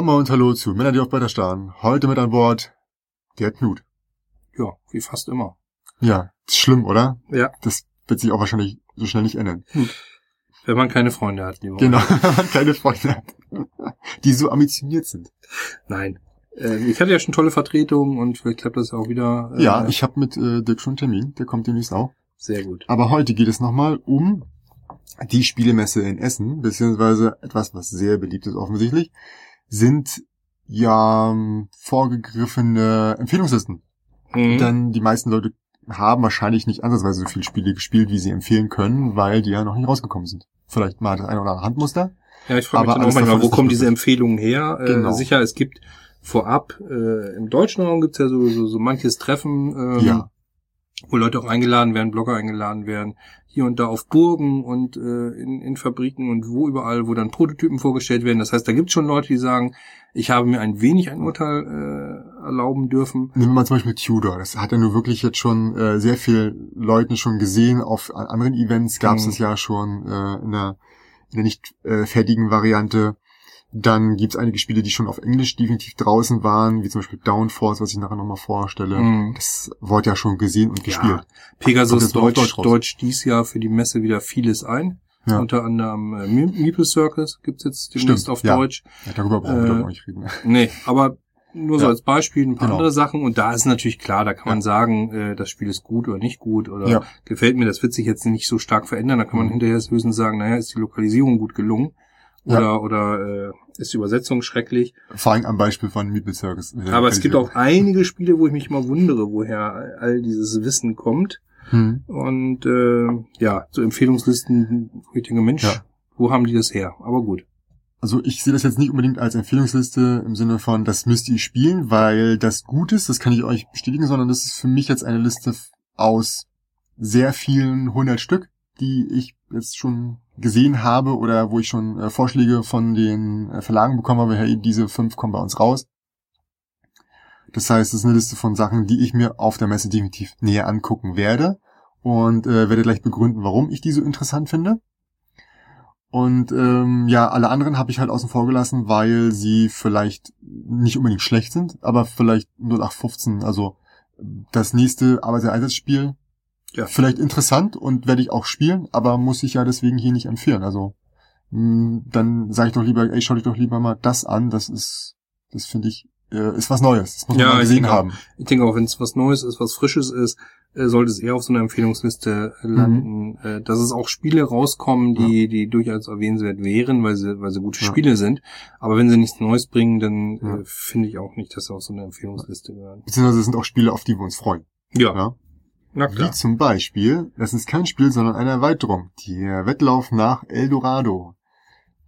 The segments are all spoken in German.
Mama und Hallo zu Männer, die auf Bretter starren. Heute mit an Bord der Knut. Ja, wie fast immer. Ja, ist schlimm, oder? Ja. Das wird sich auch wahrscheinlich so schnell nicht ändern. Wenn man keine Freunde hat, lieber. Genau, wenn man keine Freunde hat, die so ambitioniert sind. Nein. Äh, ich hatte ja schon tolle Vertretungen und vielleicht klappt das ja auch wieder. äh, Ja, ich habe mit äh, Dirk schon einen Termin, der kommt demnächst auch. Sehr gut. Aber heute geht es nochmal um die Spielemesse in Essen, beziehungsweise etwas, was sehr beliebt ist offensichtlich, sind ja ähm, vorgegriffene Empfehlungslisten. Mhm. Denn die meisten Leute haben wahrscheinlich nicht ansatzweise so viele Spiele gespielt, wie sie empfehlen können, weil die ja noch nicht rausgekommen sind. Vielleicht mal das eine oder andere Handmuster. Ja, ich frage mich dann auch manchmal, wo kommen diese. Empfehlungen her? Genau. Äh, sicher, es gibt vorab, äh, im deutschen Raum gibt's ja so, so, so manches Treffen, ähm, Ja. wo Leute auch eingeladen werden, Blogger eingeladen werden, hier und da auf Burgen und äh, in, in Fabriken und wo überall, wo dann Prototypen vorgestellt werden. Das heißt, da gibt's schon Leute, die sagen, ich habe mir ein wenig ein Urteil äh, erlauben dürfen. Nehmen wir mal zum Beispiel Tudor. Das hat ja nur wirklich jetzt schon äh, sehr viel Leuten schon gesehen. Auf an anderen Events gab es Mhm. das ja schon äh, in der, in der nicht äh, fertigen Variante. Dann gibt es einige Spiele, die schon auf Englisch definitiv draußen waren, wie zum Beispiel Downforce, was ich nachher nochmal vorstelle. Mhm. Das wurde ja schon gesehen und gespielt. Ja, Pegasus Deutsch, Deutsch. Deutsch dies Jahr für die Messe wieder vieles ein. Ja. Unter anderem äh, Me- Meeple Circus gibt's jetzt demnächst Stimmt, auf ja. Deutsch. Ja, darüber brauchen wir Äh, doch noch nicht reden. Nee, aber nur so Ja. als Beispiel ein paar Genau. andere Sachen. Und da ist natürlich klar, da kann man sagen, äh, das Spiel ist gut oder nicht gut oder gefällt mir. Das wird sich jetzt nicht so stark verändern. Da kann man Mhm. hinterher höchstens sagen, naja, ist die Lokalisierung gut gelungen oder, Ja. oder äh, ist die Übersetzung schrecklich. Vor allem am Beispiel von Meeple Circus. Aber es gibt auch einige Spiele, wo ich mich mal wundere, woher all dieses Wissen kommt. Hm. Und äh, ja, so Empfehlungslisten, wo ich denke, Mensch, Ja. wo haben die das her? Aber gut. Also ich sehe das jetzt nicht unbedingt als Empfehlungsliste im Sinne von, das müsst ihr spielen, weil das gut ist, das kann ich euch bestätigen, sondern das ist für mich jetzt eine Liste aus sehr vielen hundert Stück, die ich jetzt schon gesehen habe oder wo ich schon äh, Vorschläge von den äh, Verlagen bekommen habe, hey, diese fünf kommen bei uns raus. Das heißt, es ist eine Liste von Sachen, die ich mir auf der Messe definitiv näher angucken werde und äh, werde gleich begründen, warum ich die so interessant finde. Und ähm, ja, alle anderen habe ich halt außen vor gelassen, weil sie vielleicht nicht unbedingt schlecht sind, aber vielleicht 0815, also das nächste Arbeiter-Einsatzspiel, Ja. vielleicht interessant und werde ich auch spielen, aber muss ich ja deswegen hier nicht empfehlen. Also mh, dann sage ich doch lieber, ey, schau dich doch lieber mal das an, das ist, das finde ich, äh, ist was Neues. Das muss man Ja, mal ich gesehen denke auch. haben. Ich denke auch, wenn es was Neues ist, was Frisches ist, äh, sollte es eher auf so einer Empfehlungsliste äh, landen. Äh, dass es auch Spiele rauskommen, die, die durchaus erwähnenswert wären, weil sie, weil sie gute Ja. Spiele sind. Aber wenn sie nichts Neues bringen, dann Ja. äh, finde ich auch nicht, dass sie auf so eine Empfehlungsliste gehören. Beziehungsweise es sind auch Spiele, auf die wir uns freuen. Ja, Na Wie klar. zum Beispiel, das ist kein Spiel, sondern eine Erweiterung. Der Wettlauf nach Eldorado.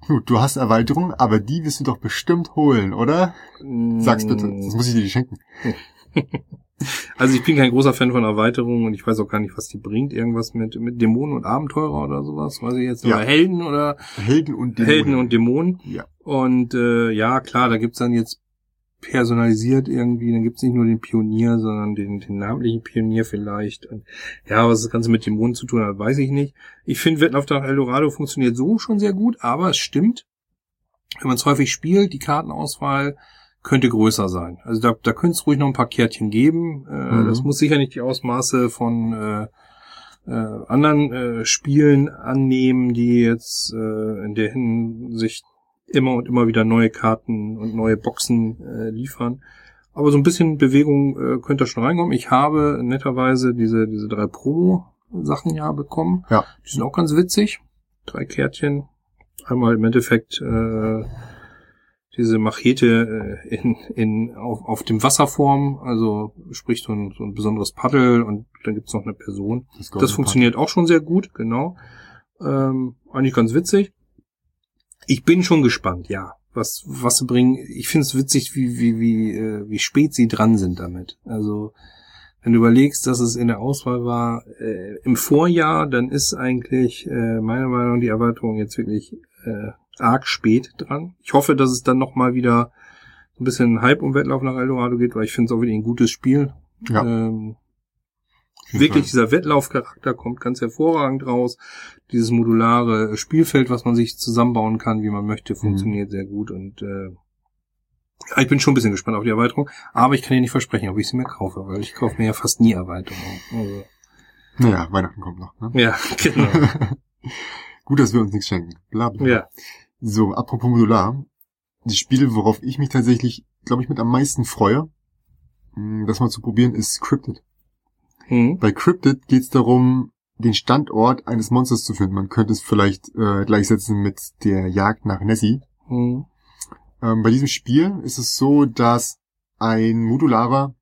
Gut, du hast Erweiterung, aber die wirst du doch bestimmt holen, oder? Sag's bitte, Mm. sonst muss ich dir die schenken. Also ich bin kein großer Fan von Erweiterungen und ich weiß auch gar nicht, was die bringt. Irgendwas mit, mit Dämonen und Abenteurer oder sowas, weiß ich jetzt. Ja. Oder Helden oder Helden und Dämonen. Helden und Dämonen. Ja. Und äh, ja, klar, da gibt's dann jetzt personalisiert irgendwie, dann gibt's nicht nur den Pionier, sondern den, den namentlichen Pionier vielleicht. Und ja, was das Ganze mit Dämonen zu tun hat, weiß ich nicht. Ich finde, Wettlauf nach Eldorado funktioniert so schon sehr gut, aber es stimmt, wenn man es häufig spielt, die Kartenauswahl könnte größer sein. Also da, da könnte es ruhig noch ein paar Kärtchen geben. Äh, Mhm. Das muss sicher nicht die Ausmaße von äh, äh, anderen äh, Spielen annehmen, die jetzt äh, in der Hinsicht immer und immer wieder neue Karten und neue Boxen äh, liefern. Aber so ein bisschen Bewegung äh, könnte da schon reinkommen. Ich habe netterweise diese, diese drei Pro-Sachen ja bekommen. Ja. Die sind auch ganz witzig. Drei Kärtchen. Einmal im Endeffekt äh, diese Machete äh, in, in, auf, auf dem Wasserform, also sprich so ein, so ein besonderes Paddel und dann gibt's noch eine Person. Das funktioniert auch schon sehr gut, genau. Ähm, eigentlich ganz witzig. Ich bin schon gespannt, ja, was was sie bringen. Ich finde es witzig, wie wie wie äh, wie spät sie dran sind damit. Also wenn du überlegst, dass es in der Auswahl war äh, im Vorjahr, dann ist eigentlich äh, meiner Meinung nach die Erweiterung jetzt wirklich äh, arg spät dran. Ich hoffe, dass es dann noch mal wieder ein bisschen Hype um Wettlauf nach Eldorado geht, weil ich finde es auch wirklich ein gutes Spiel. Ja. Ähm, wirklich dieser Wettlaufcharakter kommt ganz hervorragend raus. Dieses modulare Spielfeld, was man sich zusammenbauen kann, wie man möchte, funktioniert sehr gut und äh, Ich bin schon ein bisschen gespannt auf die Erweiterung, aber ich kann dir nicht versprechen, ob ich sie mir kaufe, weil ich kaufe mir ja fast nie Erweiterungen. Also, Naja, Weihnachten kommt noch. Ne? ja, genau. Gut, dass wir uns nichts schenken. Bla, bla. ja. So, apropos Modular. Das Spiel, worauf ich mich tatsächlich, glaube ich, mit am meisten freue, das mal zu probieren, ist Cryptid. Hm. Bei Cryptid geht es darum, den Standort eines Monsters zu finden. Man könnte es vielleicht äh, gleichsetzen mit der Jagd nach Nessie. Hm. Ähm, bei diesem Spiel ist es so, dass ein modularer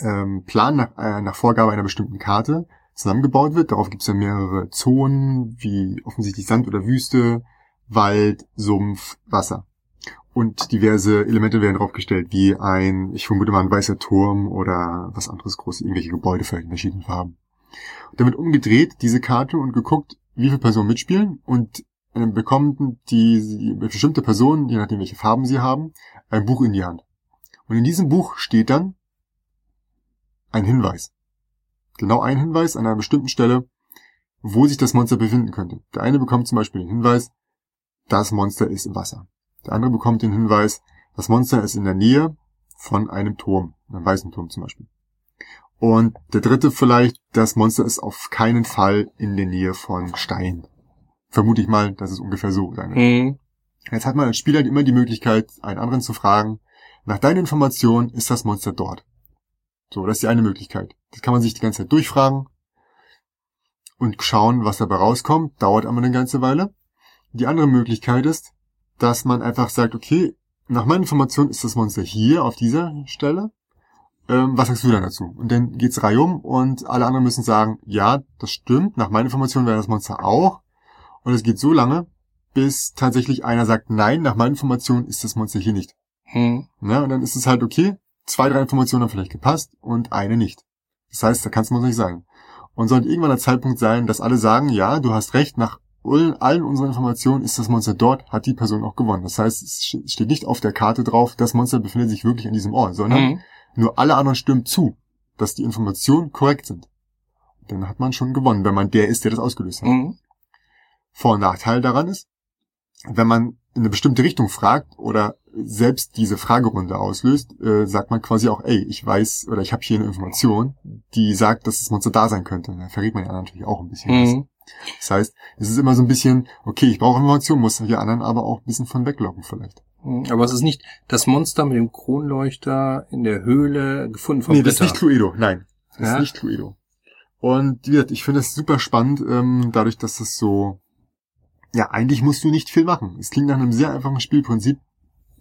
ähm, Plan nach, äh, nach Vorgabe einer bestimmten Karte zusammengebaut wird. Darauf gibt es ja mehrere Zonen, wie offensichtlich Sand oder Wüste, Wald, Sumpf, Wasser. Und diverse Elemente werden draufgestellt, wie ein, ich vermute mal, ein weißer Turm oder was anderes großes, irgendwelche Gebäude vielleicht in verschiedenen Farben. Und damit umgedreht diese Karte und geguckt, wie viele Personen mitspielen und äh, bekommen die, die bestimmte Personen, je nachdem welche Farben sie haben, ein Buch in die Hand. Und in diesem Buch steht dann ein Hinweis. Genau ein Hinweis an einer bestimmten Stelle, wo sich das Monster befinden könnte. Der eine bekommt zum Beispiel den Hinweis, das Monster ist im Wasser. Der andere bekommt den Hinweis, das Monster ist in der Nähe von einem Turm, einem weißen Turm zum Beispiel. Und der dritte vielleicht, das Monster ist auf keinen Fall in der Nähe von Stein. Vermute ich mal, dass es ungefähr so sein wird. Hm. Jetzt hat man als Spieler immer die Möglichkeit, einen anderen zu fragen, nach deiner Information ist das Monster dort. So, das ist die eine Möglichkeit. Das kann man sich die ganze Zeit durchfragen und schauen, was dabei rauskommt. Dauert aber eine ganze Weile. Die andere Möglichkeit ist, dass man einfach sagt, okay, nach meiner Information ist das Monster hier auf dieser Stelle. Ähm, was sagst du dann dazu? Und dann geht's reihum und alle anderen müssen sagen, ja, das stimmt. Nach meiner Information wäre das Monster auch. Und es geht so lange, bis tatsächlich einer sagt, nein, nach meiner Information ist das Monster hier nicht. Hm. Ne? Und dann ist es halt okay, zwei, drei Informationen haben vielleicht gepasst und eine nicht. Das heißt, da kann es nicht sein. Und sollte irgendwann der Zeitpunkt sein, dass alle sagen, ja, du hast recht, nach allen unseren Informationen ist das Monster dort, hat die Person auch gewonnen. Das heißt, es steht nicht auf der Karte drauf, das Monster befindet sich wirklich an diesem Ort, sondern Hm. nur alle anderen stimmen zu, dass die Informationen korrekt sind. Dann hat man schon gewonnen, wenn man der ist, der das ausgelöst hat. Hm. Vor- und Nachteil daran ist, wenn man in eine bestimmte Richtung fragt oder selbst diese Fragerunde auslöst, äh, sagt man quasi auch, ey, ich weiß oder ich habe hier eine Information, die sagt, dass das Monster da sein könnte. Da verrät man ja natürlich auch ein bisschen was. Das heißt, es ist immer so ein bisschen, okay, ich brauche Informationen, muss die anderen aber auch ein bisschen von weglocken vielleicht. Hm. Aber es ist nicht das Monster mit dem Kronleuchter in der Höhle gefunden vom nee, das ist Ritter. nicht Cluedo, nein. Das Ja? ist nicht Cluedo. Und wie gesagt, ich finde das super spannend, ähm, dadurch, dass es so, ja, eigentlich musst du nicht viel machen. Es klingt nach einem sehr einfachen Spielprinzip,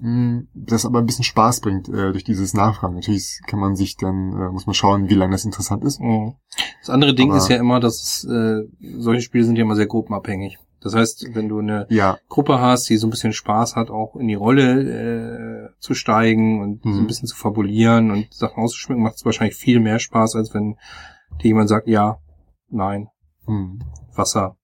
das aber ein bisschen Spaß bringt äh, durch dieses Nachfragen. Natürlich kann man sich dann, äh, muss man schauen, wie lange das interessant ist. Mhm. Das andere Ding Aber- ist ja immer, dass äh, solche Spiele sind ja immer sehr gruppenabhängig. Das heißt, wenn du eine Ja, Gruppe hast, die so ein bisschen Spaß hat, auch in die Rolle äh, zu steigen und so Mhm. ein bisschen zu fabulieren und Sachen auszuschmücken, macht es wahrscheinlich viel mehr Spaß, als wenn dir jemand sagt, ja, nein, hm. Wasser,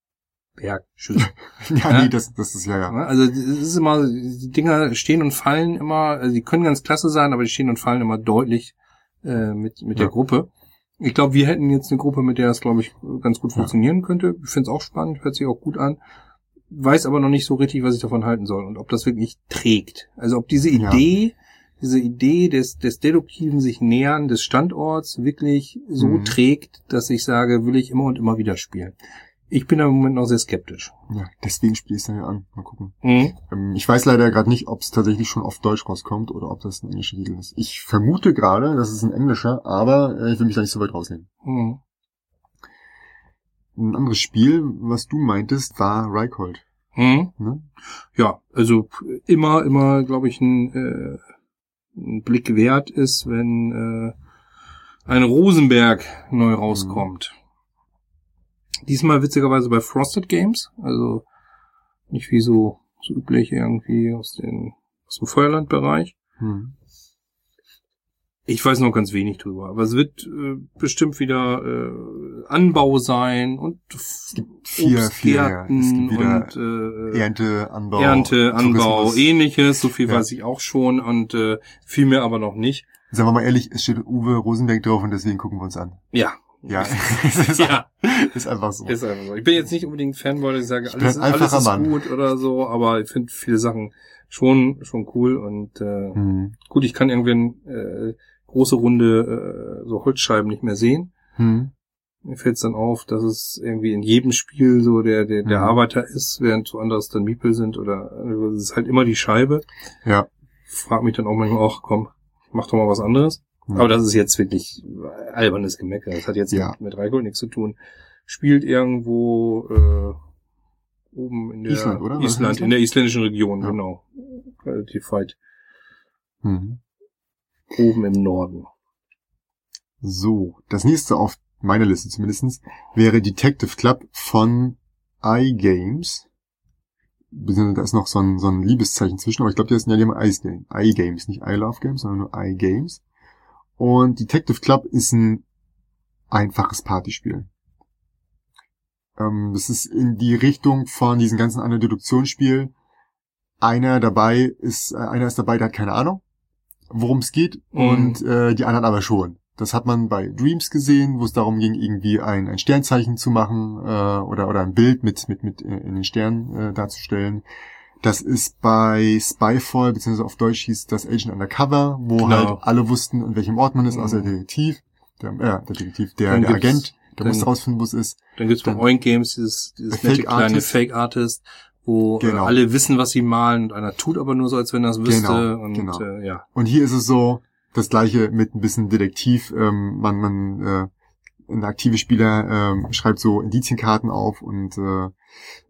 Berg, Tschüss. ja, Ja. nee, das, das ist ja, ja. Also es ist immer, die Dinger stehen und fallen immer, also die können ganz klasse sein, aber die stehen und fallen immer deutlich äh, mit, mit der Ja. Gruppe. Ich glaube, wir hätten jetzt eine Gruppe, mit der das, glaube ich, ganz gut Ja. funktionieren könnte. Ich finde es auch spannend, hört sich auch gut an. Weiß aber noch nicht so richtig, was ich davon halten soll und ob das wirklich trägt. Also ob diese Ja. Idee, diese Idee des, des deduktiven sich nähern des Standorts wirklich so Mhm. trägt, dass ich sage, will ich immer und immer wieder spielen. Ich bin im Moment noch sehr skeptisch. ja deswegen spiele ich es dann ja an. Mal gucken. Mhm. Ähm, Ich weiß leider gerade nicht, ob es tatsächlich schon auf Deutsch rauskommt oder ob das ein englischer Titel ist. Ich vermute gerade, dass es ein englischer, aber äh, ich will mich da nicht so weit rausnehmen. Mhm. Ein anderes Spiel, was du meintest, war Reichhold. Mhm. Ne? Ja, also immer, immer, glaube ich, ein, äh, ein Blick wert ist, wenn äh, ein Rosenberg neu rauskommt. Diesmal witzigerweise bei Frosted Games, also nicht wie so, so üblich irgendwie aus, den, aus dem Feuerlandbereich. Hm. Ich weiß noch ganz wenig drüber, aber es wird äh, bestimmt wieder äh, Anbau sein und Es gibt vier, vier, ja. Es gibt und äh, Ernte, Anbau, Ernte, Anbau, Tourismus. ähnliches, so viel Ja. weiß ich auch schon und äh, viel mehr aber noch nicht. Sagen wir mal ehrlich, es steht Uwe Rosenberg drauf und deswegen gucken wir uns an. Ja. Ja, ist, ja, ist einfach so. ist einfach so. Ich bin jetzt nicht unbedingt Fanboy, dass ich sage, Ich alles, alles ist Mann. gut oder so, aber ich finde viele Sachen schon, schon cool und äh, Hm. gut, ich kann irgendwie äh, große runde äh, so Holzscheiben nicht mehr sehen. Hm. Mir fällt es dann auf, dass es irgendwie in jedem Spiel so der, der, der Mhm. Arbeiter ist, während so anderes dann Miepel sind oder also es ist halt immer die Scheibe. Ja. Frag mich dann auch manchmal auch, komm, mach doch mal was anderes. Aber das ist jetzt wirklich albernes Gemecker. Das hat jetzt Ja. mit, Rheingold nichts zu tun. Spielt irgendwo äh, oben in der Island, oder? Island, Island? in der isländischen Region, Ja. genau. Relativ weit Hm. oben im Norden. So, das nächste auf meiner Liste zumindestens wäre Detective Club von iGames. Beziehungsweise Da ist noch so ein, so ein Liebeszeichen zwischen, aber ich glaube, die heißen ja immer iGames. iGames, nicht I Love Games, sondern nur iGames. Und Detective Club ist ein einfaches Partyspiel. Ähm, das ist in die Richtung von diesen ganzen anderen Deduktionsspielen. Einer dabei ist, äh, einer ist dabei, der hat keine Ahnung, worum es geht, Mhm. und äh, die anderen aber schon. Das hat man bei Dreams gesehen, wo es darum ging, irgendwie ein, ein Sternzeichen zu machen äh, oder oder ein Bild mit mit mit äh, in den Sternen äh, darzustellen. Das ist bei Spyfall, beziehungsweise auf Deutsch hieß das Agent Undercover, wo Genau. halt alle wussten, in welchem Ort man ist, außer der. Detektiv, der, äh, der Detektiv, der, der Agent, der dann- musste rausfinden, wo es ist. Dann gibt's bei Oink Games dieses, dieses Fake nette kleine Artist. Fake Artist, wo Genau. äh, alle wissen, was sie malen und einer tut aber nur so, als wenn er es wüsste. Genau, und genau. Äh, ja. Und hier ist es so, das gleiche mit ein bisschen Detektiv. Ähm, man, man, äh, ein aktiver Spieler ähm, schreibt so Indizienkarten auf und äh,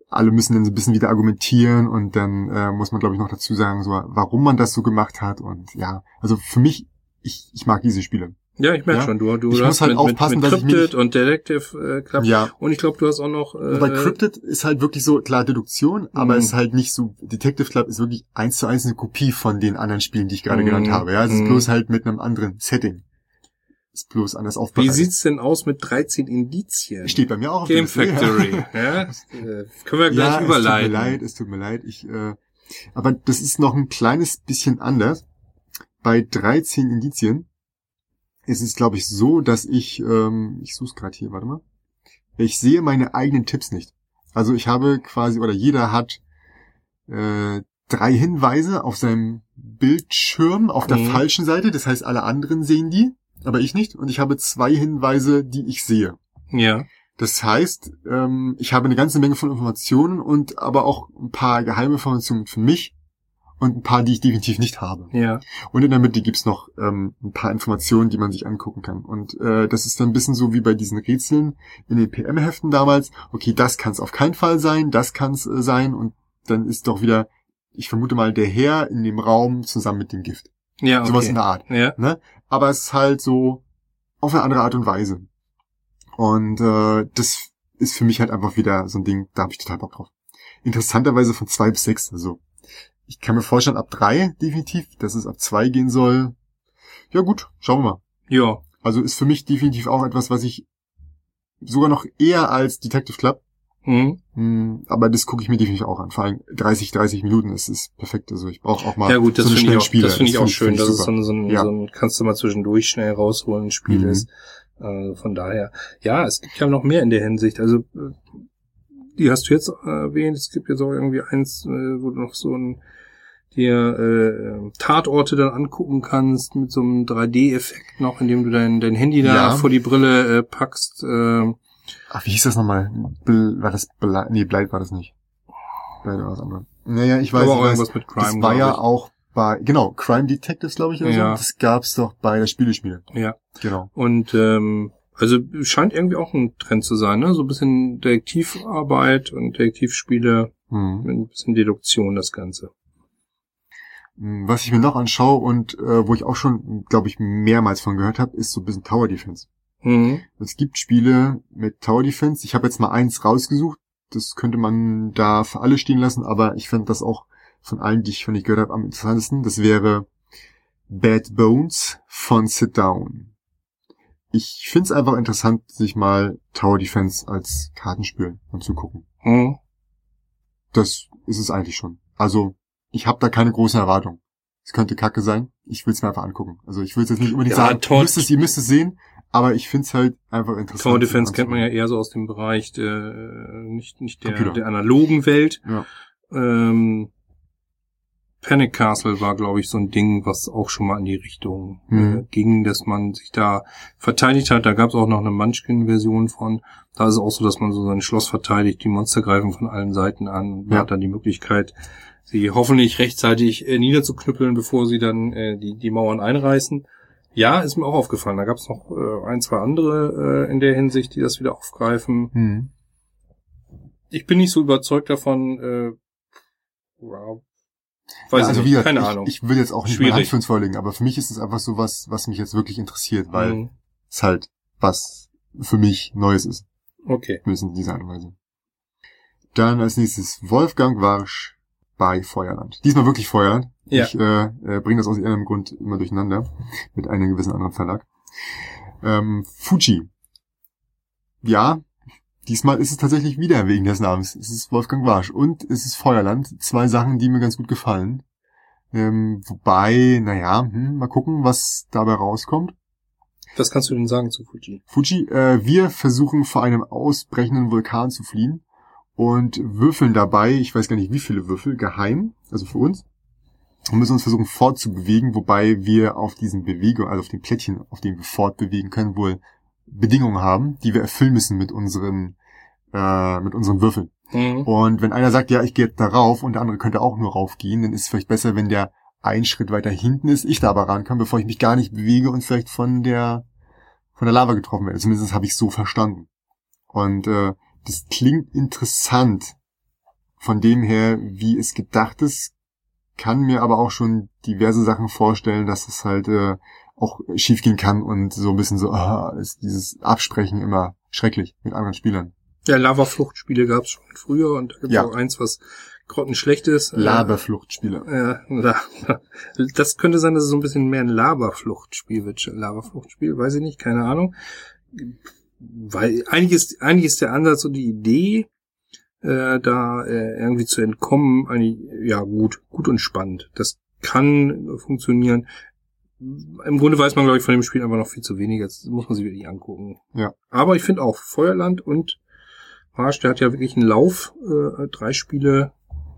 alle müssen dann so ein bisschen wieder argumentieren und dann äh, muss man, glaube ich, noch dazu sagen, so, warum man das so gemacht hat. Und ja, also für mich, ich, ich mag diese Spiele. Ja, ich merke Ja. schon, du, du Ich hast muss halt mit, aufpassen, mit, dass mit ich mir Cryptid nicht- und Detective äh, Club. Ja. Und ich glaube, du hast auch noch äh, Bei Cryptid ist halt wirklich so, klar, Deduktion, aber Mhm. es ist halt nicht so, Detective Club ist wirklich eins zu eins eine Kopie von den anderen Spielen, die ich gerade Mhm. genannt habe. Ja, es ist Mhm. bloß halt mit einem anderen Setting. Ist bloß anders Wie aufbereitet. sieht's denn aus mit 13 Indizien? Steht bei mir auch auf Game. Factory. ja? Äh, können wir gleich ja, überleiten. Es tut mir leid, es tut mir leid. Ich, äh, aber das ist noch ein kleines bisschen anders. Bei 13 Indizien ist es, glaube ich, so, dass ich, ähm, ich suche gerade hier, warte mal. Ich sehe meine eigenen Tipps nicht. Also ich habe quasi, oder jeder hat äh, drei Hinweise auf seinem Bildschirm auf der Mhm. falschen Seite. Das heißt, alle anderen sehen die, aber ich nicht. Und ich habe zwei Hinweise, die ich sehe. Ja. Das heißt, ähm, ich habe eine ganze Menge von Informationen und aber auch ein paar geheime Informationen für mich und ein paar, die ich definitiv nicht habe. Ja. Und in der Mitte gibt's noch ähm, ein paar Informationen, die man sich angucken kann. Und äh, das ist dann ein bisschen so wie bei diesen Rätseln in den PM-Heften damals. Okay, das kann es auf keinen Fall sein, das kann es äh, sein. Und dann ist doch wieder, ich vermute mal, der Herr in dem Raum zusammen mit dem Gift. Ja, okay. Sowas in der Art Ja. ne? Aber es ist halt so auf eine andere Art und Weise. Und äh, das ist für mich halt einfach wieder so ein Ding, da habe ich total Bock drauf. Interessanterweise von zwei bis sechs, also ich kann mir vorstellen, ab drei definitiv, dass es ab zwei gehen soll. Ja gut, schauen wir mal. Ja. Also ist für mich definitiv auch etwas, was ich sogar noch eher als Detective Club, Mhm. hm, aber das gucke ich mir definitiv auch an. Vor allem 30, 30 Minuten, das ist perfekt. Also ich brauche auch mal Ja gut, das so eine finde ich schnelle auch, Spiele. das finde ich auch schön, find ich dass es so ein, so ein, Ja. so ein kannst du mal zwischendurch schnell rausholen Spiel Mhm. ist. Äh, von daher, ja, es gibt ja noch mehr in der Hinsicht. Also äh, die hast du jetzt erwähnt. Es gibt jetzt auch irgendwie eins, äh, wo du noch so ein dir äh, Tatorte dann angucken kannst mit so einem 3D-Effekt noch, indem du dein, dein Handy da Ja. vor die Brille äh, packst. Äh, Ach, wie hieß das nochmal? Bl war das Blei? Nee, Bleit war das nicht. Bleit war was anderes. Naja, ich weiß, aber weiß irgendwas mit Crime. das war ja ich. auch bei, genau, Crime Detectives, glaube ich, oder Ja. so. Das gab's doch bei der Spieleschmiede. Ja. Genau. Und ähm, also scheint irgendwie auch ein Trend zu sein, ne? So ein bisschen Detektivarbeit und Detektivspiele Hm. mit ein bisschen Deduktion das Ganze. Hm, Was ich mir noch anschaue und äh, wo ich auch schon, glaube ich, mehrmals von gehört habe, ist so ein bisschen Tower Defense. Mhm. Es gibt Spiele mit Tower Defense. Ich habe jetzt mal eins rausgesucht. Das könnte man da für alle stehen lassen, aber ich fand das auch von allen, die ich von gehört habe, am interessantesten. Das wäre Bad Bones von Sit Down. Ich finde es einfach interessant, sich mal Tower Defense als Kartenspiel anzugucken. Mhm. Das ist es eigentlich schon. Also, ich habe da keine großen Erwartungen. Es könnte kacke sein. Ich will es mir einfach angucken. Also ich will es jetzt nicht unbedingt Ja, sagen, ihr müsst es, ihr müsst es sehen, aber ich finde es halt einfach interessant. Tower Defense kennt man ja eher so aus dem Bereich der, nicht, nicht der, Computer. der analogen Welt. Ja. Ähm, Panic Castle war, glaube ich, so ein Ding, was auch schon mal in die Richtung äh, Mhm. ging, dass man sich da verteidigt hat. Da gab es auch noch eine Munchkin-Version von. Da ist es auch so, dass man so sein Schloss verteidigt, die Monster greifen von allen Seiten an. Man Ja. hat dann die Möglichkeit, sie hoffentlich rechtzeitig äh, niederzuknüppeln, bevor sie dann äh, die, die Mauern einreißen. Ja, ist mir auch aufgefallen. Da gab es noch äh, ein, zwei andere äh, in der Hinsicht, die das wieder aufgreifen. Hm. Ich bin nicht so überzeugt davon, äh, wow. Weiß ja, also ich wie nicht, gesagt, keine ich, Ahnung. ich will jetzt auch nicht meine Hand Schwierig. für uns vorlegen, aber für mich ist es einfach so was, was mich jetzt wirklich interessiert, weil Mhm. es halt was für mich Neues ist, Okay. müssen in dieser Art und Weise. Dann als nächstes Wolfgang Warsch bei Feuerland. Diesmal wirklich Feuerland. Ja. Ich äh, äh, bringe das aus irgendeinem Grund immer durcheinander mit einem gewissen anderen Verlag. Ähm, Fuji. Ja, diesmal ist es tatsächlich wieder wegen des Namens. Es ist Wolfgang Warsch und es ist Feuerland. Zwei Sachen, die mir ganz gut gefallen. Ähm, wobei, naja, hm, mal gucken, was dabei rauskommt. Was kannst du denn sagen zu Fuji? Fuji, äh, wir versuchen vor einem ausbrechenden Vulkan zu fliehen und würfeln dabei, ich weiß gar nicht wie viele Würfel, geheim, also für uns, und müssen uns versuchen fortzubewegen, wobei wir auf diesen Bewegung, also auf den Plättchen, auf denen wir fortbewegen können, wohl Bedingungen haben, die wir erfüllen müssen mit unseren, äh, mit unseren Würfeln. Mhm. Und wenn einer sagt, ja, ich gehe darauf und der andere könnte auch nur raufgehen, dann ist es vielleicht besser, wenn der einen Schritt weiter hinten ist, ich da aber ran kann, bevor ich mich gar nicht bewege und vielleicht von der von der Lava getroffen werde. Zumindest habe ich so verstanden. Und äh, das klingt interessant von dem her, wie es gedacht ist, kann mir aber auch schon diverse Sachen vorstellen, dass es halt äh, auch schiefgehen kann und so ein bisschen so, ah, ist dieses Absprechen immer schrecklich mit anderen Spielern. Ja, Lava-Fluchtspiele gab es schon früher und da gibt es Ja. auch eins, was grottenschlecht ist. Äh, Laberfluchtspieler. Ja, das könnte sein, dass es so ein bisschen mehr ein Laberfluchtspiel wird. Laberfluchtspiel, weiß ich nicht, keine Ahnung. Weil eigentlich ist, eigentlich ist der Ansatz und die Idee, äh, da äh, irgendwie zu entkommen, eigentlich, ja, gut, gut und spannend. Das kann funktionieren. Im Grunde weiß man, glaube ich, von dem Spiel einfach noch viel zu wenig. Das muss man sich wirklich angucken. Ja. Aber ich finde auch Feuerland und Marsch, der hat ja wirklich einen Lauf, äh, drei Spiele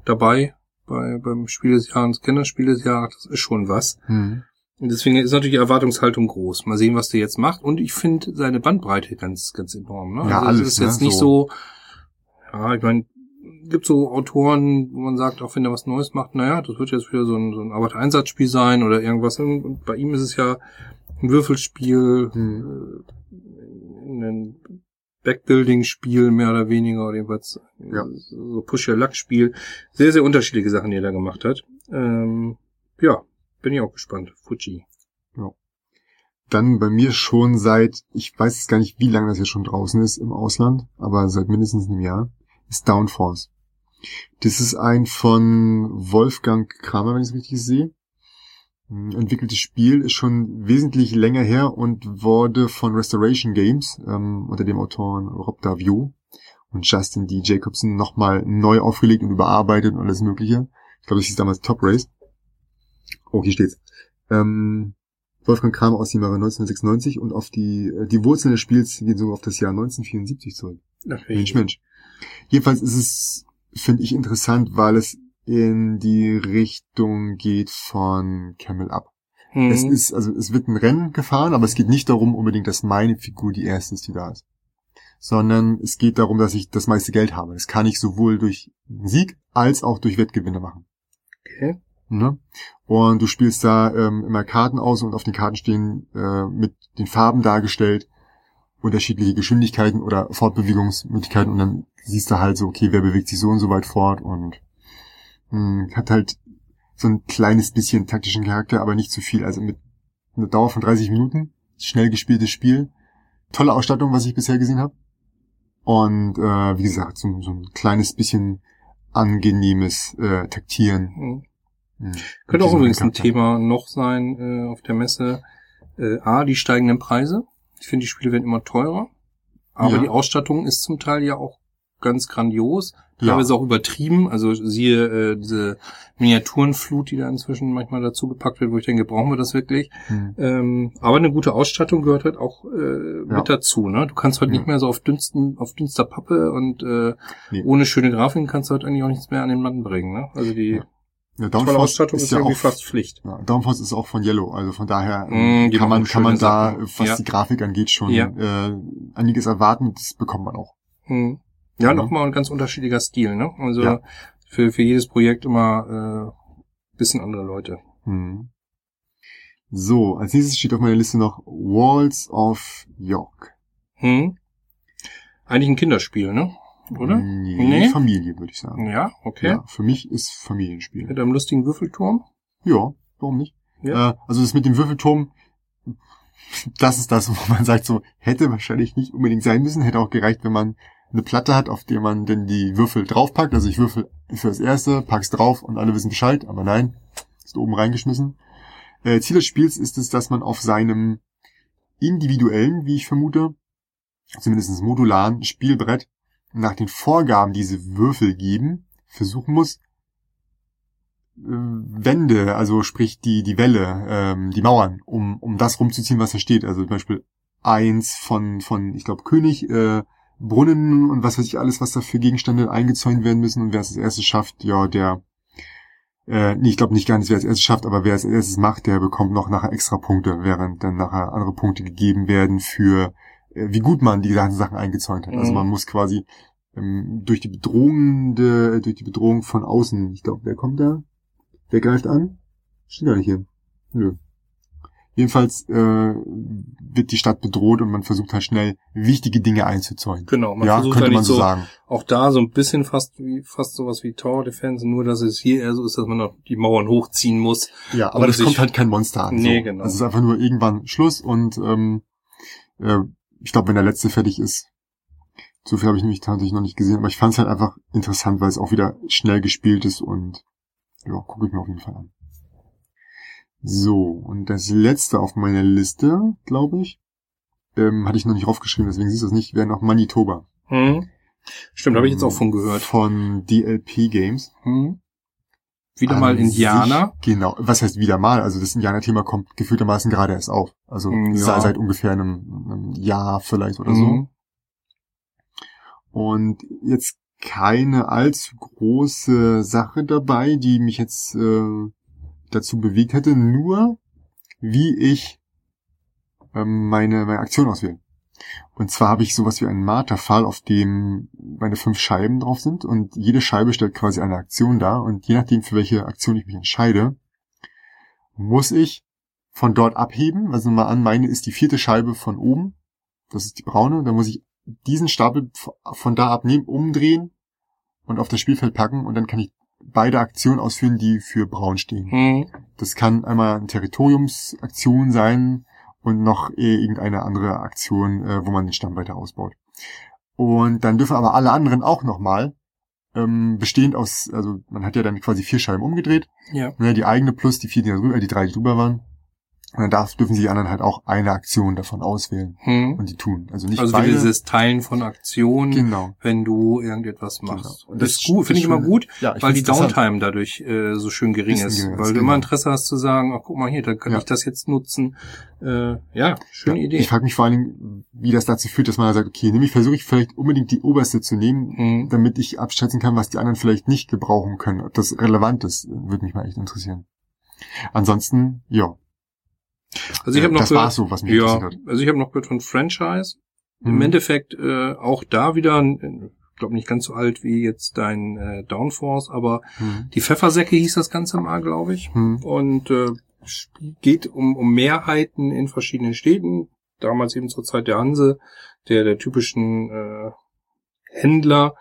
dabei bei, beim Spiel des Jahres, Kennerspiel des Jahres, das ist schon was. Hm. Und deswegen ist natürlich die Erwartungshaltung groß. Mal sehen, was der jetzt macht. Und ich finde seine Bandbreite ganz, ganz enorm. Ne? Ja, also alles, es ist jetzt ne? nicht so, ja, ich meine, gibt so Autoren, wo man sagt, auch wenn er was Neues macht, naja, das wird jetzt wieder so ein, so ein Arbeitereinsatzspiel sein oder irgendwas. Und bei ihm ist es ja ein Würfelspiel, Hm. äh, ein Backbuilding-Spiel mehr oder weniger, oder jedenfalls Ja. so Push-Your-Luck-Spiel. Sehr, sehr unterschiedliche Sachen, die er da gemacht hat. Ähm, ja, bin ich auch gespannt. Fuji. Dann bei mir schon seit, ich weiß gar nicht, wie lange das jetzt schon draußen ist im Ausland, aber seit mindestens einem Jahr, ist Downforce. Das ist ein von Wolfgang Kramer, wenn ich es richtig sehe. Entwickeltes Spiel ist schon wesentlich länger her und wurde von Restoration Games ähm, unter dem Autoren Rob Davio und Justin D. Jacobson nochmal neu aufgelegt und überarbeitet und alles mögliche. Ich glaube, das hieß damals Top Race. Oh, hier steht's. Ähm, Wolfgang Kramer aus dem Jahre 1996 und auf die, äh, die Wurzeln des Spiels gehen sogar auf das Jahr 1974 zurück. Ach, Mensch, Mensch. Jedenfalls ist es, finde ich, interessant, weil es in die Richtung geht von Camel Up. Mhm. Es ist, also es wird ein Rennen gefahren, aber es geht nicht darum unbedingt, dass meine Figur die erste ist, die da ist. Sondern es geht darum, dass ich das meiste Geld habe. Das kann ich sowohl durch Sieg als auch durch Wettgewinne machen. okay. Ne? Und du spielst da ähm, immer Karten aus und auf den Karten stehen äh, mit den Farben dargestellt unterschiedliche Geschwindigkeiten oder Fortbewegungsmöglichkeiten und dann siehst du halt so, okay, wer bewegt sich so und so weit fort und mh, hat halt so ein kleines bisschen taktischen Charakter, aber nicht zu viel. Also mit einer Dauer von 30 Minuten, schnell gespieltes Spiel, tolle Ausstattung, was ich bisher gesehen habe. Und äh, wie gesagt, so, so ein kleines bisschen angenehmes äh, Taktieren. Mhm. Mhm. Könnte auch übrigens ein. Thema noch sein äh, auf der Messe. Äh, A, die steigenden Preise. Ich finde, die Spiele werden immer teurer. Aber Ja. die Ausstattung ist zum Teil ja auch ganz grandios. Ja. Teilweise auch übertrieben. Also siehe äh, diese Miniaturenflut, die da inzwischen manchmal dazu gepackt wird, wo ich denke, brauchen wir das wirklich? Mhm. Ähm, aber eine gute Ausstattung gehört halt auch äh, Ja. mit dazu. Ne? Du kannst heute Ja. nicht mehr so auf dünsten, auf dünster Pappe und äh, Nee. ohne schöne Grafiken kannst du heute eigentlich auch nichts mehr an den Mann bringen. Ne? Also die Ja. Ja, Downforce Ausstattung ist, ist ja irgendwie auch, fast Pflicht. ja, Downforce ist auch von Yellow, also von daher Mm, kann man kann man da, Sachen. was Ja. die Grafik angeht, schon Ja. äh, einiges erwarten. Das bekommt man auch. Hm. Ja, Mhm. nochmal ein ganz unterschiedlicher Stil, ne? Also Ja. für, für jedes Projekt immer äh, bisschen andere Leute. Hm. So, als nächstes steht auf meiner Liste noch Walls of York. Hm. Eigentlich ein Kinderspiel, ne? Oder? Nee, Nee? Familie, würde ich sagen. Ja, okay. Ja, für mich ist Familienspiel. Mit einem lustigen Würfelturm. Ja, warum nicht? Ja. Äh, also das mit dem Würfelturm, das ist das, wo man sagt, so hätte wahrscheinlich nicht unbedingt sein müssen. Hätte auch gereicht, wenn man eine Platte hat, auf der man denn die Würfel draufpackt. Also ich würfel für das erste, pack's drauf und alle wissen Bescheid. Aber nein, ist oben reingeschmissen. Äh, Ziel des Spiels ist es, dass man auf seinem individuellen, wie ich vermute, zumindest modularen Spielbrett nach den Vorgaben, die diese Würfel geben, versuchen muss, äh, Wände, also sprich die, die Wälle, ähm, die Mauern, um, um das rumzuziehen, was da steht. Also zum Beispiel eins von, von ich glaube, König, äh, Brunnen und was weiß ich alles, was da für Gegenstände eingezäunt werden müssen. Und wer es als erstes schafft, ja, der, äh, nee, ich glaube nicht gar nicht, wer es als erstes schafft, aber wer es als erstes macht, der bekommt noch nachher extra Punkte, während dann nachher andere Punkte gegeben werden für, äh, wie gut man die ganzen Sachen eingezäunt hat. Also Mhm. man muss quasi ähm, durch die bedrohende, durch die Bedrohung von außen, ich glaube, wer kommt da? Wer greift an? Steht gar nicht hier. Nö. Jedenfalls äh, wird die Stadt bedroht und man versucht halt schnell wichtige Dinge einzuzäunen. Genau, man ja, versucht könnte eigentlich man so, so, sagen. auch da so ein bisschen fast wie fast sowas wie Tower Defense, nur dass es hier eher so ist, dass man noch die Mauern hochziehen muss. Ja, aber sich- kommt halt kein Monster an. Nee, so. genau. Es ist einfach nur irgendwann Schluss und ähm, äh, ich glaube, wenn der letzte fertig ist, so viel habe ich nämlich tatsächlich noch nicht gesehen, aber ich fand es halt einfach interessant, weil es auch wieder schnell gespielt ist und ja, gucke ich mir auf jeden Fall an. So, und das letzte auf meiner Liste, glaube ich, ähm, hatte ich noch nicht draufgeschrieben, deswegen siehst du es nicht, wäre noch Manitoba. Hm. Stimmt, habe ich jetzt auch von gehört. Von DLP Games. Hm. Wieder An mal Indianer. Sich, genau. Was heißt wieder mal? Also das Indianer-Thema kommt gefühltermaßen gerade erst auf. Also Mm, ja. seit, ungefähr einem, einem Jahr vielleicht oder Mhm. so. Und jetzt keine allzu große Sache dabei, die mich jetzt äh, dazu bewegt hätte, nur wie ich ähm, meine, meine Aktion auswähle. Und zwar habe ich sowas wie einen Marterpfahl, auf dem meine fünf Scheiben drauf sind und jede Scheibe stellt quasi eine Aktion dar und je nachdem, für welche Aktion ich mich entscheide, muss ich von dort abheben. Also mal an, meine ist die vierte Scheibe von oben. Das ist die braune. Dann muss ich diesen Stapel von da abnehmen, umdrehen und auf das Spielfeld packen und dann kann ich beide Aktionen ausführen, die für braun stehen. Hm. Das kann einmal eine Territoriumsaktion sein und noch eh irgendeine andere Aktion, äh, wo man den Stamm weiter ausbaut. Und dann dürfen aber alle anderen auch nochmal, ähm, bestehend aus, also man hat ja dann quasi vier Scheiben umgedreht, Ja. ja, die eigene plus die vier, die, da drüber, äh, die drei, die drüber waren. Und dann darf, dürfen sie die anderen halt auch eine Aktion davon auswählen Hm. und die tun. Also nicht Also beide. dieses Teilen von Aktionen, genau. wenn du irgendetwas machst. Genau. Und das, Das ist gut, finde ich immer gut, Ja, ich weil die. Downtime dadurch äh, so schön gering ist. geringer Weil ist, du immer genau. Interesse hast zu sagen, ach guck mal hier, da kann Ja. ich das jetzt nutzen. Äh, ja, schöne Ja, Idee. Ich frage mich vor allen Dingen, wie das dazu führt, dass man sagt, okay, nämlich versuche ich vielleicht unbedingt die oberste zu nehmen, Hm. damit ich abschätzen kann, was die anderen vielleicht nicht gebrauchen können. Ob das relevant ist, würde mich mal echt interessieren. Ansonsten, ja. Also ich habe noch das war so, was mich ja, also ich habe noch gehört von Franchise. Im Mhm. Endeffekt äh, auch da wieder, ich glaube nicht ganz so alt wie jetzt dein äh, Downforce, aber Hm. die Pfeffersäcke hieß das Ganze mal, glaube ich. Hm. Und äh, geht um, um Mehrheiten in verschiedenen Städten. Damals eben zur Zeit der Hanse, der der typischen äh, Händler.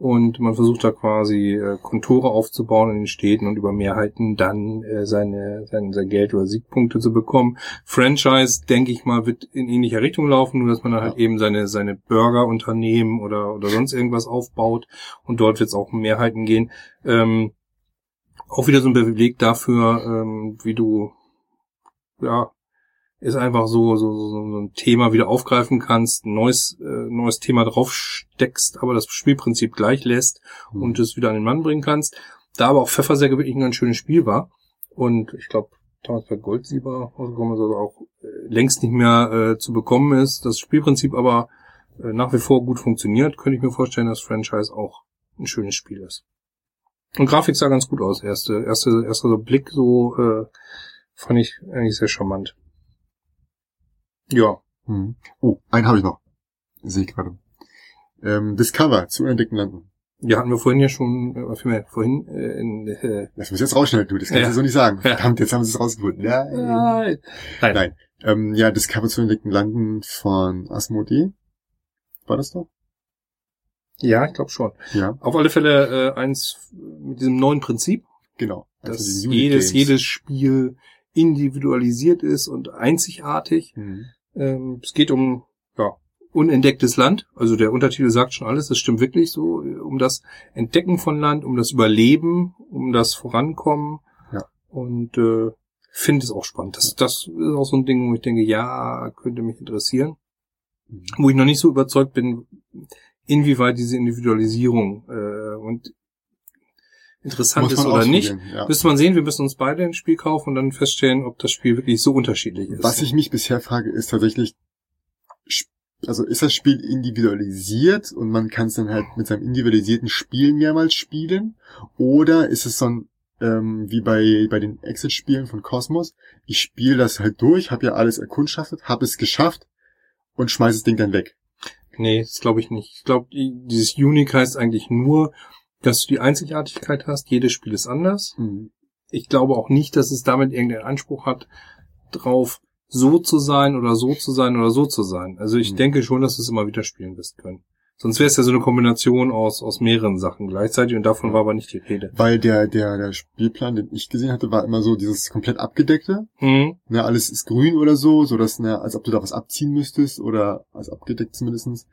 Und man versucht da quasi äh, Kontore aufzubauen in den Städten und über Mehrheiten dann äh, seine, sein, sein Geld oder Siegpunkte zu bekommen. Franchise, denke ich mal, wird in ähnlicher Richtung laufen, nur dass man dann halt eben seine, seine Burgerunternehmen oder, oder sonst irgendwas aufbaut. Und dort wird es auch um Mehrheiten gehen. Ähm, auch wieder so ein Beleg dafür, ähm, wie du, ja, ist einfach so, so, so, so ein Thema wieder aufgreifen kannst, ein neues, äh, neues Thema draufsteckst, aber das Spielprinzip gleich lässt Hm. und es wieder an den Mann bringen kannst. Da aber auch Pfeffersäge wirklich ein ganz schönes Spiel war. Und ich glaube, damals bei Goldsieber rausgekommen ist, also auch äh, längst nicht mehr äh, zu bekommen ist. Das Spielprinzip aber äh, nach wie vor gut funktioniert, könnte ich mir vorstellen, dass Franchise auch ein schönes Spiel ist. Und Grafik sah ganz gut aus. Erste, erste, erster Blick so äh, fand ich eigentlich sehr charmant. Ja. Hm. Oh, einen habe ich noch. Sehe ich gerade. Ähm, Discover zu unentdeckten Landen. Ja, hatten wir vorhin ja schon, äh, vielmehr, vorhin äh, in äh, Lass mich jetzt rausschneiden, du, das kannst Ja. du so nicht sagen. Ja. Verdammt, jetzt haben sie es rausgefunden. Ja, Nein. Nein. Nein. Ähm, ja, Discover zu entdeckten Landen von Asmodee. War das doch? Ja, ich glaube schon. Ja, Auf alle Fälle äh, eins mit diesem neuen Prinzip, genau. Also dass jedes, jedes Spiel individualisiert ist und einzigartig. Mhm. Ähm, es geht um ja, unentdecktes Land. Also der Untertitel sagt schon alles, das stimmt wirklich so. äh, Um das Entdecken von Land, um das Überleben, um das Vorankommen. Ja. Und äh, finde es auch spannend. Das, das ist auch so ein Ding, wo ich denke, ja, könnte mich interessieren. Mhm. Wo ich noch nicht so überzeugt bin, inwieweit diese Individualisierung äh, und interessant ist oder nicht. Ja. Müsste man sehen, wir müssen uns beide ein Spiel kaufen und dann feststellen, ob das Spiel wirklich so unterschiedlich ist. Was ich mich bisher frage, ist tatsächlich, also ist das Spiel individualisiert und man kann es dann halt mit seinem individualisierten Spiel mehrmals spielen? Oder ist es so ein, ähm, wie bei, bei den Exit-Spielen von Cosmos, ich spiele das halt durch, habe ja alles erkundschaftet, habe es geschafft und schmeiß das Ding dann weg. Nee, das glaube ich nicht. Ich glaube, dieses Unique heißt eigentlich nur, dass du die Einzigartigkeit hast. Jedes Spiel ist anders. Mhm. Ich glaube auch nicht, dass es damit irgendeinen Anspruch hat, drauf so zu sein oder so zu sein oder so zu sein. Also ich Mhm. denke schon, dass du es immer wieder spielen wirst können. Sonst wäre es ja so eine Kombination aus, aus mehreren Sachen gleichzeitig und davon war aber nicht die Rede. Weil der, der, der Spielplan, den ich gesehen hatte, war immer so dieses komplett abgedeckte. Mhm. Ne, alles ist grün oder so, so dass, ne, als ob du da was abziehen müsstest oder als abgedeckt zumindestens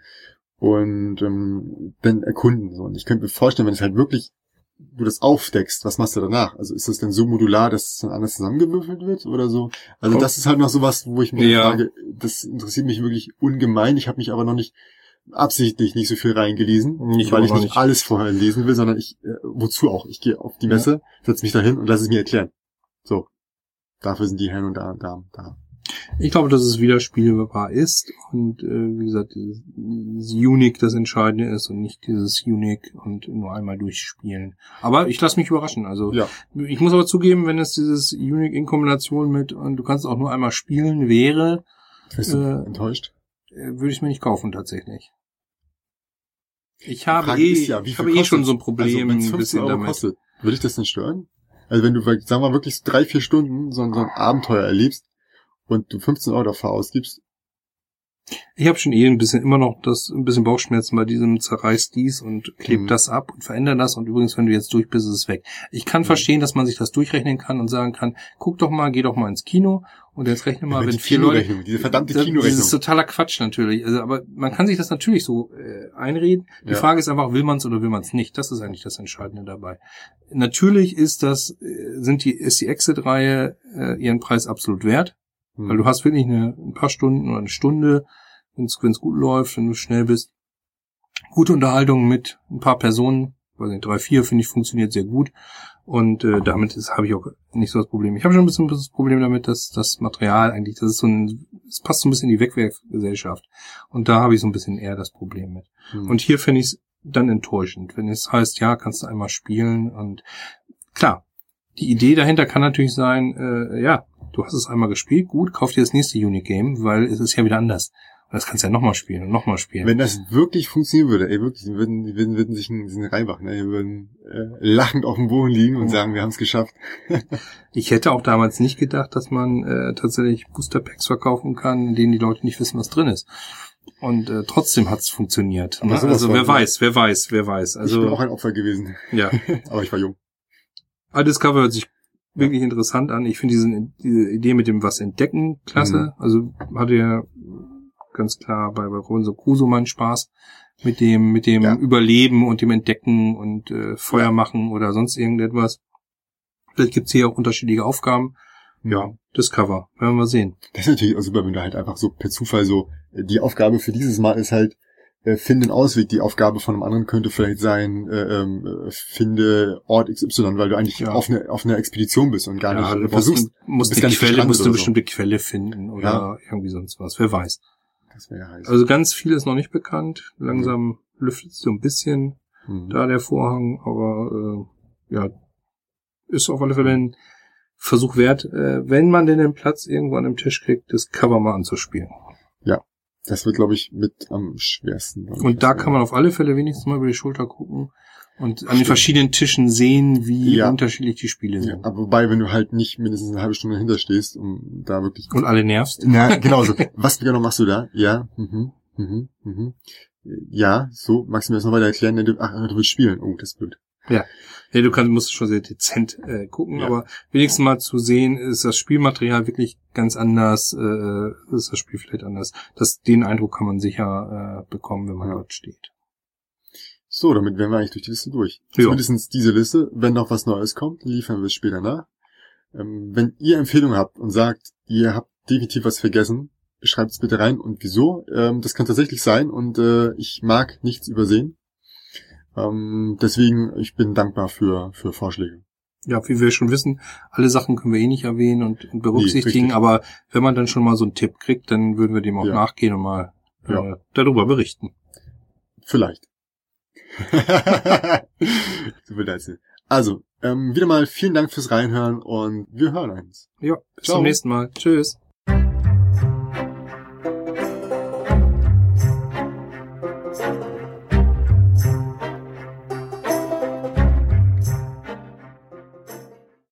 Und ähm, dann erkunden. So. Und ich könnte mir vorstellen, wenn es halt wirklich du das aufdeckst, was machst du danach? Also ist das denn so modular, dass es dann anders zusammengewürfelt wird oder so? Also Kommt- das ist halt noch sowas, wo ich mir Ja. frage, das interessiert mich wirklich ungemein. Ich habe mich aber noch nicht absichtlich nicht so viel reingelesen, Ich weil ich nicht, nicht. alles vorher lesen will, sondern ich, äh, wozu auch? Ich gehe auf die Ja. Messe, setze mich da hin und lasse es mir erklären. So. Dafür sind die Herren und Damen da. Ich glaube, dass es wieder spielbar ist und äh, wie gesagt, dieses, dieses Unique das Entscheidende ist und nicht dieses Unique und nur einmal durchspielen. Aber ich lasse mich überraschen. Also Ja. ich muss aber zugeben, wenn es dieses Unique in Kombination mit und du kannst auch nur einmal spielen wäre, Bist du Äh, enttäuscht? äh, würde ich es mir nicht kaufen tatsächlich. Ich habe Frage eh, ja, ich habe eh schon so ein Problem also, ein 15 bisschen Euro damit. kostet, würde ich das denn stören? Also wenn du, sagen wir mal, wirklich drei, vier Stunden so so ein Abenteuer erlebst und du 15 Euro dafür ausgibst, Ich habe schon eh ein bisschen immer noch das ein bisschen Bauchschmerzen bei diesem zerreißt dies und klebt Mhm. das ab und verändert das und übrigens, wenn du jetzt durch bist, ist es weg. Ich kann Mhm. verstehen, dass man sich das durchrechnen kann und sagen kann, guck doch mal, geh doch mal ins Kino und jetzt rechne mal, Aber wenn vier Leute diese verdammte Das- Kinorechnung. Das ist totaler Quatsch natürlich. Also, aber man kann sich das natürlich so äh, einreden. Die Ja. Frage ist einfach, will man es oder will man es nicht? Das ist eigentlich das Entscheidende dabei. Natürlich ist das, äh, sind die, ist die Exit-Reihe äh, ihren Preis absolut wert. Hm. Weil du hast wirklich eine, ein paar Stunden oder eine Stunde, wenn es gut läuft, wenn du schnell bist. Gute Unterhaltung mit ein paar Personen, weiß nicht, drei, vier finde ich funktioniert sehr gut. Und äh, damit habe ich auch nicht so das Problem. Ich habe schon ein bisschen das Problem damit, dass das Material eigentlich, das ist so ein, es passt so ein bisschen in die Wegwerfgesellschaft. Und da habe ich so ein bisschen eher das Problem mit. Hm. Und hier finde ich es dann enttäuschend, wenn es heißt, ja, kannst du einmal spielen und klar, die Idee dahinter kann natürlich sein, äh, ja, du hast es einmal gespielt, gut, kauf dir das nächste Unigame, weil es ist ja wieder anders. Und das kannst du ja nochmal spielen und nochmal spielen. Wenn das wirklich funktionieren würde, ey, wirklich, würden, würden, würden sich einen, einen Reibach, ne, würden äh, lachend auf dem Boden liegen und Oh. sagen, wir haben es geschafft. Ich hätte auch damals nicht gedacht, dass man äh, tatsächlich Booster Packs verkaufen kann, in denen die Leute nicht wissen, was drin ist. Und äh, trotzdem hat es funktioniert. Ne? Also wer weiß, wer weiß, wer weiß. ich bin auch Also ein Opfer gewesen, ja, aber ich war jung. Alles Cover hört sich wirklich interessant an. Ich finde diesen, diese Idee mit dem was entdecken klasse. Also hatte ja ganz klar bei, bei Robinson Crusoe meinen Spaß mit dem, mit dem Ja. Überleben und dem Entdecken und äh, Feuer machen oder sonst irgendetwas. Vielleicht gibt's hier auch unterschiedliche Aufgaben. Ja, das Cover. Werden wir sehen. Das ist natürlich auch super, wenn du halt einfach so per Zufall so, äh, die Aufgabe für dieses Mal ist halt, äh, finde einen Ausweg. Die Aufgabe von einem anderen könnte vielleicht sein, äh, ähm, äh, finde Ort XY, weil du eigentlich Ja. auf einer auf einer Expedition bist und gar ja, nicht du äh, musst, versuchst. musst nicht Quelle, musst eine so. bestimmte Quelle finden oder Ja. irgendwie sonst was. Wer weiß. Das wäre ja heiß. Also ganz viel ist noch nicht bekannt. Langsam lüftet so ein bisschen Hm. da der Vorhang, aber ja, ist auf alle Fälle ein Versuch wert, äh, wenn man denn den Platz irgendwo an dem Tisch kriegt, das Cover mal anzuspielen. Das wird, glaube ich, mit am schwersten. Und da kann man auf alle Fälle wenigstens mal über die Schulter gucken und an den verschiedenen Tischen sehen, wie Ja. unterschiedlich die Spiele Ja, sind. aber wobei, wenn du halt nicht mindestens eine halbe Stunde hinterstehst, um da wirklich Und alle nervst. Na, genau so. Was genau machst du da? Ja, mhm, mhm, mhm. Ja, so, magst du mir das noch weiter erklären? Ach, du willst spielen. Oh, das ist blöd. Ja, du kannst, musst schon sehr dezent äh, gucken, Ja. aber wenigstens mal zu sehen, ist das Spielmaterial wirklich ganz anders, äh, ist das Spiel vielleicht anders. Das, den Eindruck kann man sicher äh, bekommen, wenn man Ja. dort steht. So, damit wären wir eigentlich durch die Liste durch. Ja. Zumindest diese Liste. Wenn noch was Neues kommt, liefern wir es später nach. Ähm, wenn ihr Empfehlungen habt und sagt, ihr habt definitiv was vergessen, schreibt es bitte rein und wieso. Ähm, das kann tatsächlich sein und äh, ich mag nichts übersehen. Ähm, deswegen, ich bin dankbar für, für Vorschläge. Ja, wie wir schon wissen, alle Sachen können wir eh nicht erwähnen und, und berücksichtigen, richtig. aber wenn man dann schon mal so einen Tipp kriegt, dann würden wir dem auch Ja. nachgehen und mal äh, Ja. darüber berichten. Vielleicht. Also, ähm, wieder mal vielen Dank fürs Reinhören und wir hören uns. Ja, bis Ciao. zum nächsten Mal. Tschüss.